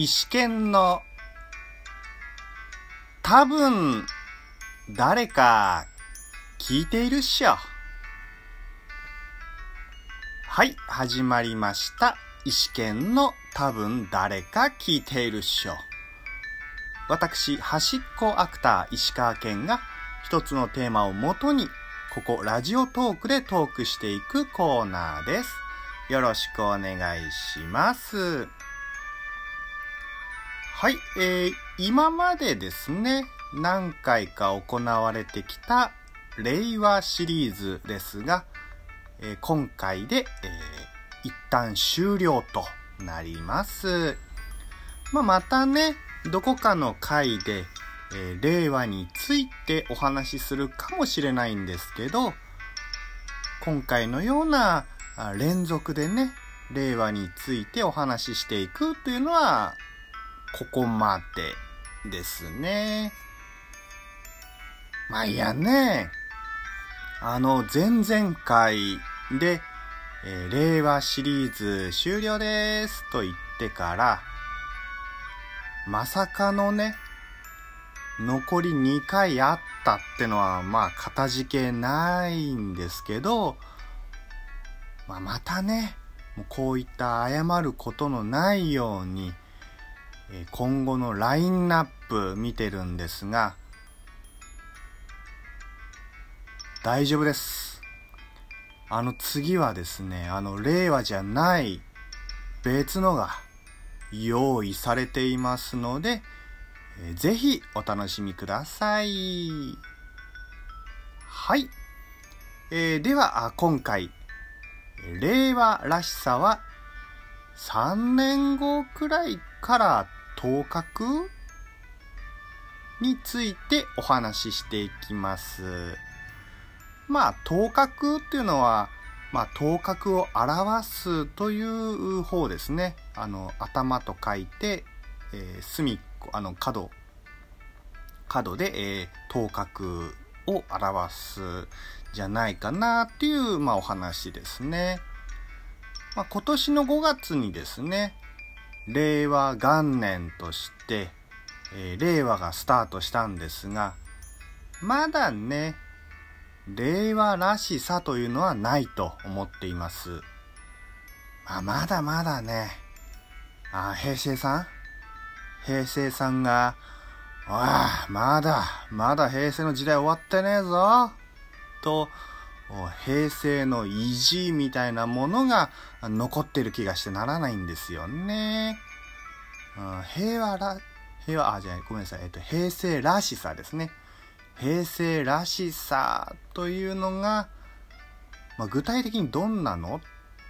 石剣の多分誰か聞いているっしょ。はい、始まりました。石剣の多分誰か聞いているっしょ。私、端っこアクター石川県が一つのテーマをもとに、ここラジオトークでトークしていくコーナーです。よろしくお願いします。はい、えー、今までですね、何回か行われてきた令和シリーズですが、えー今回で、えー一旦終了となります。まあ、またね、どこかの回で、えー令和についてお話しするかもしれないんですけど、今回のような連続でね、令和についてお話ししていくというのは、ここまでですね。まあいやね、あの前々回で、えー令和シリーズ終了ですと言ってから、まさかのね、残り2回あったってのは、まあ、かたじけないんですけど、まあ、またね、こういった謝ることのないように、今後のラインナップ見てるんですが、大丈夫です。あの次はですね、あの令和じゃない別のが用意されていますので、ぜひお楽しみください。はい。えーでは、今回、令和らしさは3年後くらいから頭角？についてお話ししていきます。まあ、頭角っていうのは、まあ、頭角を表すという方ですね。あの、頭と書いて、えー隅っこ、あの、角、角で、えー頭角を表すじゃないかなっていう、まあ、お話ですね。まあ、今年の5月にですね、令和元年として、えー令和がスタートしたんですが、まだね、令和らしさというのはないと思っています。まあ、まだまだね、あ、平成さん？平成さんが、ああ、まだ、まだ平成の時代終わってねえぞ。と、平成の意地みたいなものが残ってる気がしてならないんですよね。うん平和ら、平和、あ、じゃあごめんなさい。えっと、平成らしさですね。平成らしさというのが、まあ、具体的にどんなの？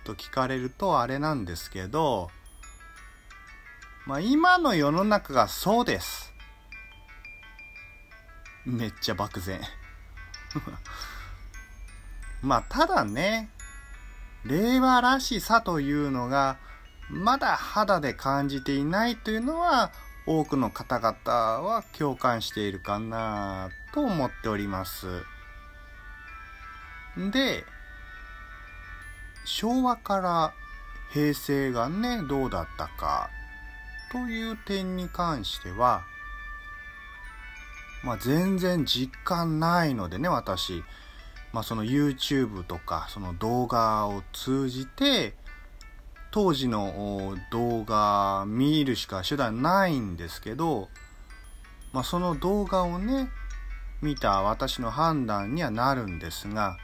と聞かれるとあれなんですけど、まあ、今の世の中がそうです。めっちゃ漠然。まあ、ただね、令和らしさというのが、まだ肌で感じていないというのは、多くの方々は共感しているかなと思っております。で、昭和から平成がね、どうだったかという点に関しては、まあ全然実感ないのでね、私。まあその YouTube とかその動画を通じて、当時の動画見るしか手段ないんですけど、まあその動画をね、見た私の判断にはなるんですが、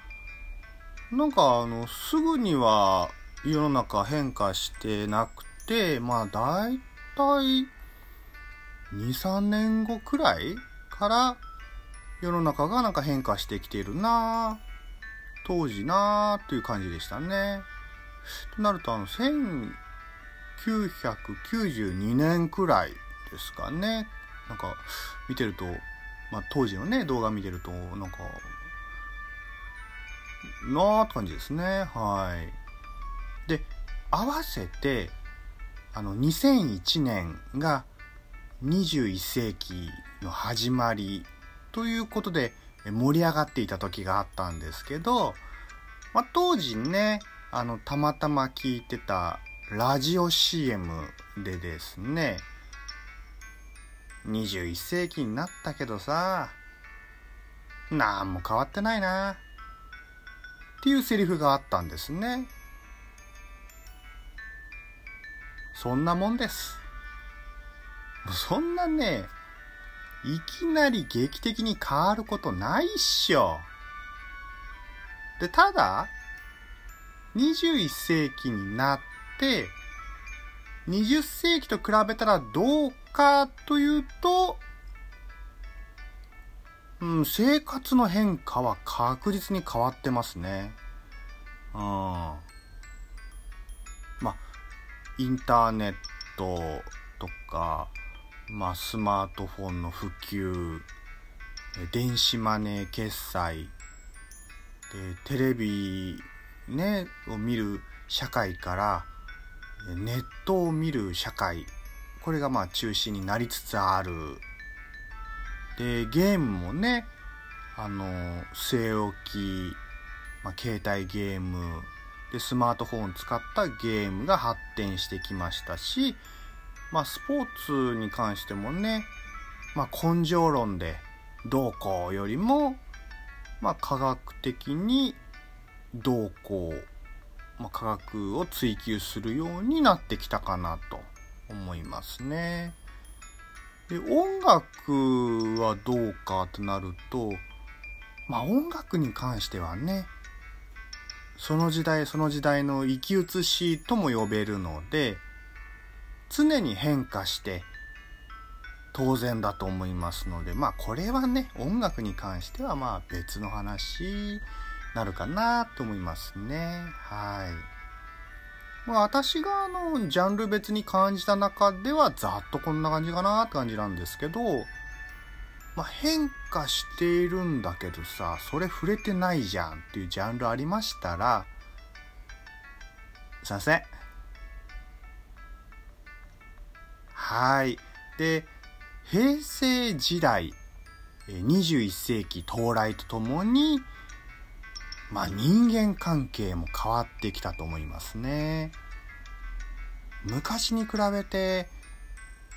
なんかあの、すぐには世の中変化してなくて、まあ大体2、3年後くらいから世の中がなんか変化してきているな当時なぁという感じでしたね。となるとあの、1992年くらいですかね。なんか見てると、まあ当時のね、動画見てると、なんか、なーって感じですね。はい。で、合わせて、あの、2001年が21世紀の始まりということで盛り上がっていた時があったんですけど、まあ、当時ね、あの、たまたま聞いてたラジオ CM でですね、21世紀になったけどさ、なんも変わってないな。っていうセリフがあったんですね。そんなもんです。そんなね、いきなり劇的に変わることないっしょ。で、ただ、21世紀になって、20世紀と比べたらどうかというと、うん、生活の変化は確実に変わってますね。うん。まあ、インターネットとか、まあ、スマートフォンの普及、電子マネー決済、でテレビ、ね、を見る社会からネットを見る社会これがまあ中心になりつつある。でゲームもねあの据え置き、まあ、携帯ゲームでスマートフォンを使ったゲームが発展してきましたし、まあ、スポーツに関してもね、まあ、根性論でどうこうよりも、まあ、科学的にどうこうまあ、科学を追求するようになってきたかなと思いますね。で音楽はどうかってなるとまあ音楽に関してはねその時代その時代の生き写しとも呼べるので常に変化して当然だと思いますのでまあこれはね音楽に関してはまあ別の話なるかなと思いますね。はい。まあ、私があの、ジャンル別に感じた中ではざっとこんな感じかなって感じなんですけど、まあ、変化しているんだけどさ、それ触れてないじゃんっていうジャンルありましたら、すいません。はい。で、平成時代、21世紀到来とともに、まあ人間関係も変わってきたと思いますね。昔に比べて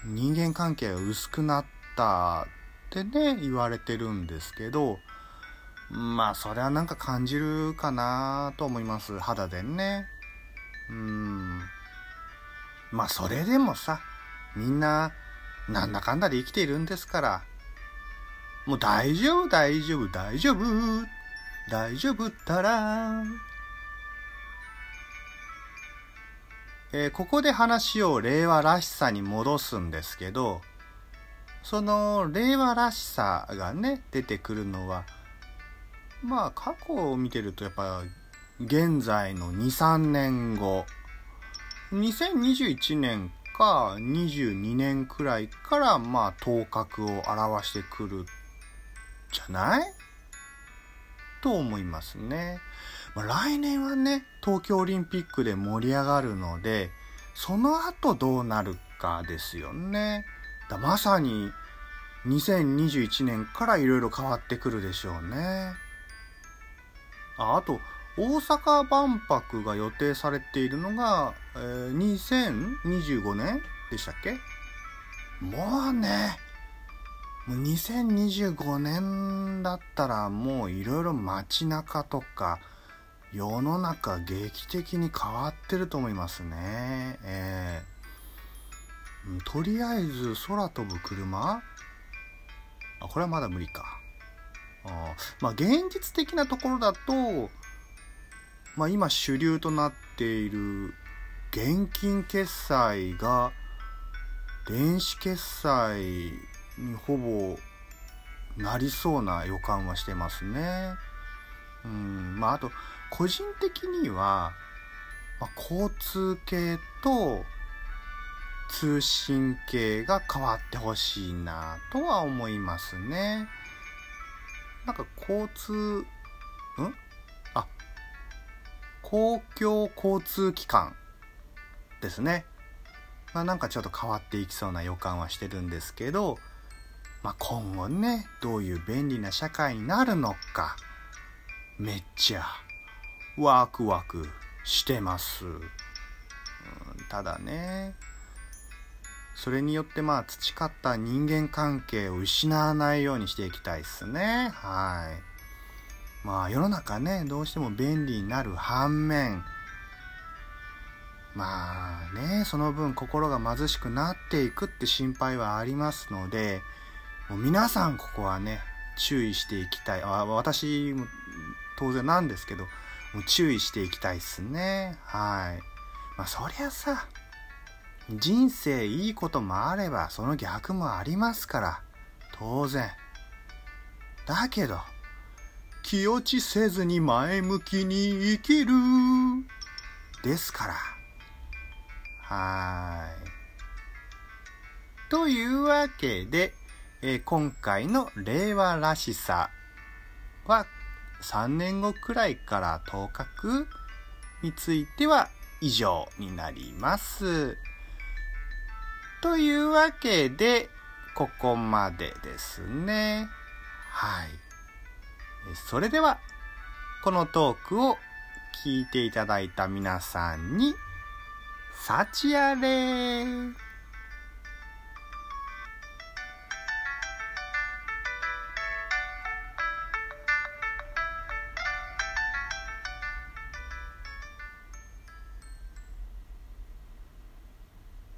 人間関係が薄くなったってね、言われてるんですけど、まあそれはなんか感じるかなと思います。肌でね。うん。まあそれでもさ、みんななんだかんだで生きているんですから、もう大丈夫大丈夫大丈夫大丈夫ったら、えー、ここで話を令和らしさに戻すんですけど、その令和らしさがね、出てくるのは、まあ過去を見てるとやっぱ現在の2、3年後、2021年か22年くらいからまあ頭角を表してくるじゃない？と思いますね。まあ、来年はね、東京オリンピックで盛り上がるので、その後どうなるかですよね。だまさに2021年からいろいろ変わってくるでしょうね。ああと、大阪万博が予定されているのが、えー、2025年でしたっけ？もうね、もう2025年だったらもういろいろ街中とか世の中劇的に変わってると思いますね。えー、とりあえず空飛ぶ車？あ、これはまだ無理か。あまあ現実的なところだと、まあ今主流となっている現金決済が電子決済にほぼなりそうな予感はしてますね。うん、まああと個人的には、まあ、交通系と通信系が変わってほしいなとは思いますね。なんか交通、公共交通機関ですね。まあなんかちょっと変わっていきそうな予感はしてるんですけど、まあ、今後ね、どういう便利な社会になるのか、めっちゃワクワクしてます。うん、ただね、それによってまあ培った人間関係を失わないようにしていきたいですね。はい。まあ世の中ね、どうしても便利になる反面、まあね、その分心が貧しくなっていくって心配はありますので、もう皆さんここはね、注意していきたい。あ私も当然なんですけど、もう注意していきたいっすね。はい。まあそりゃさ、人生いいこともあればその逆もありますから、当然。だけど、気落ちせずに前向きに生きる。ですから。はい。というわけで、えー、今回の令和らしさは3年後くらいから頭角については以上になります。というわけで、ここまでですね。はい。それでは、このトークを聞いていただいた皆さんに、幸あれ。